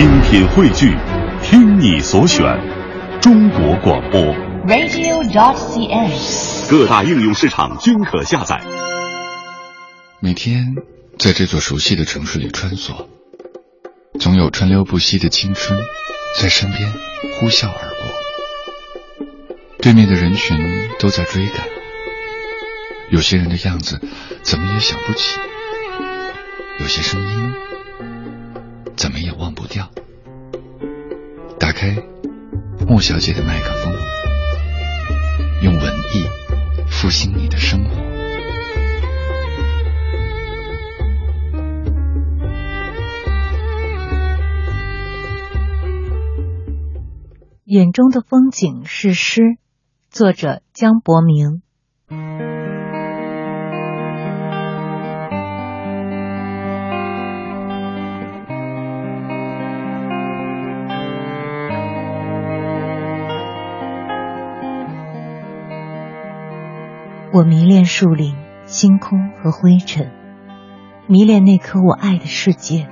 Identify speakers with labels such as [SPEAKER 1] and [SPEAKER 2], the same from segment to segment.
[SPEAKER 1] 精品汇聚，听你所选，中国广播。
[SPEAKER 2] radio.cn。
[SPEAKER 1] 各大应用市场均可下载。
[SPEAKER 3] 每天在这座熟悉的城市里穿梭，总有川流不息的青春在身边呼啸而过。对面的人群都在追赶，有些人的样子怎么也想不起，有些声音怎么也忘不掉。打开莫小姐的麦克风，用文艺复兴你的生活。
[SPEAKER 4] 眼中的风景是诗，作者江伯明。我迷恋树林、星空和灰尘，迷恋那颗我爱的世界。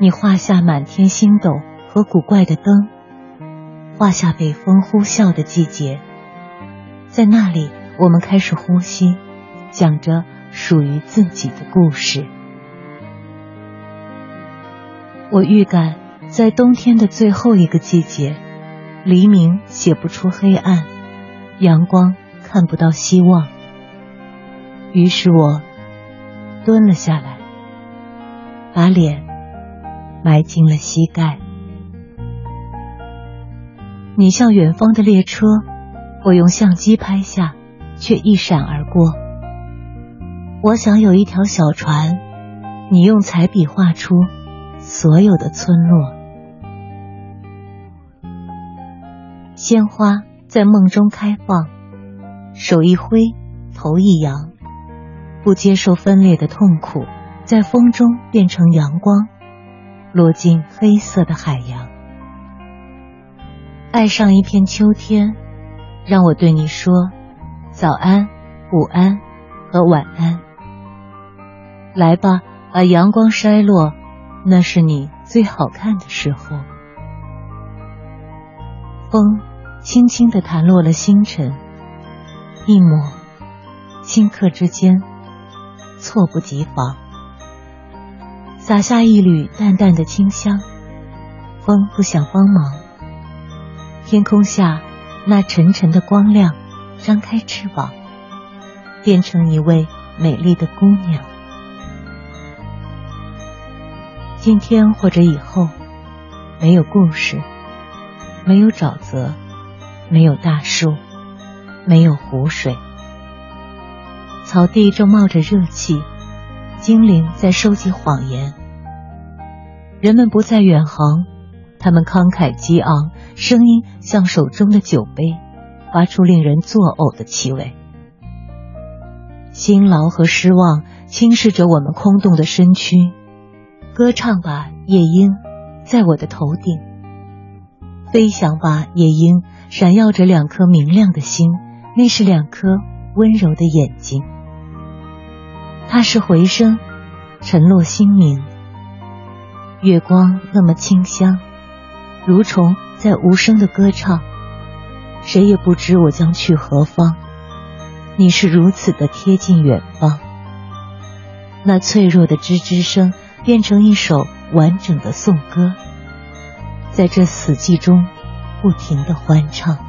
[SPEAKER 4] 你画下满天星斗和古怪的灯。画下北风呼啸的季节，在那里，我们开始呼吸，讲着属于自己的故事。我预感，在冬天的最后一个季节，黎明写不出黑暗，阳光看不到希望。于是我蹲了下来，把脸埋进了膝盖。你像远方的列车，我用相机拍下，却一闪而过。我想有一条小船，你用彩笔画出所有的村落。鲜花在梦中开放，手一挥，头一扬，不接受分裂的痛苦，在风中变成阳光，落进黑色的海洋。爱上一片秋天，让我对你说早安、午安和晚安。来吧，把阳光筛落，那是你最好看的时候。风轻轻地弹落了星辰，一抹，顷刻之间，猝不及防，洒下一缕淡淡的清香。风不想帮忙。天空下，那沉沉的光亮，张开翅膀，变成一位美丽的姑娘。今天或者以后，没有故事，没有沼泽，没有大树，没有湖水，草地正冒着热气，精灵在收集谎言，人们不再远航。他们慷慨激昂，声音像手中的酒杯，发出令人作呕的气味。辛劳和失望侵蚀着我们空洞的身躯。歌唱吧，夜莺，在我的头顶；飞翔吧，夜莺，闪耀着两颗明亮的星，那是两颗温柔的眼睛。它是回声，沉落心明。月光那么清香。蠕虫在无声的歌唱，谁也不知我将去何方。你是如此的贴近远方，那脆弱的吱吱声变成一首完整的颂歌，在这死寂中不停的欢唱。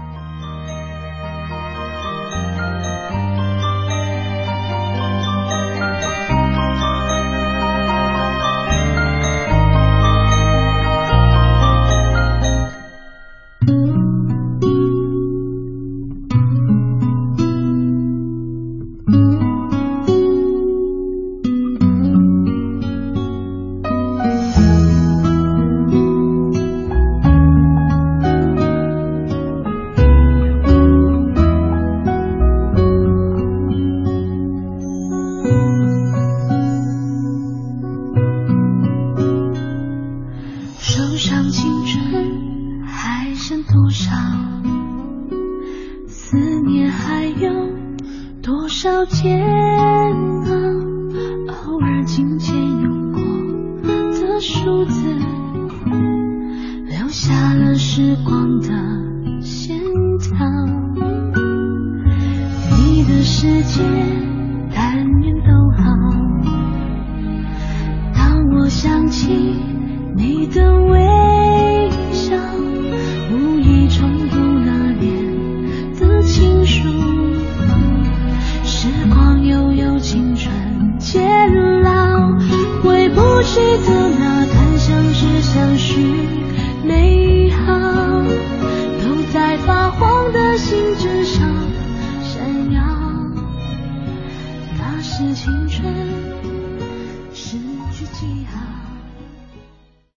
[SPEAKER 5] 到肩膀偶尔紧牵用过的数字留下了时光的线条你的世界但愿都好当我想起你的微笑青春渐老回不去的那段相知相许美。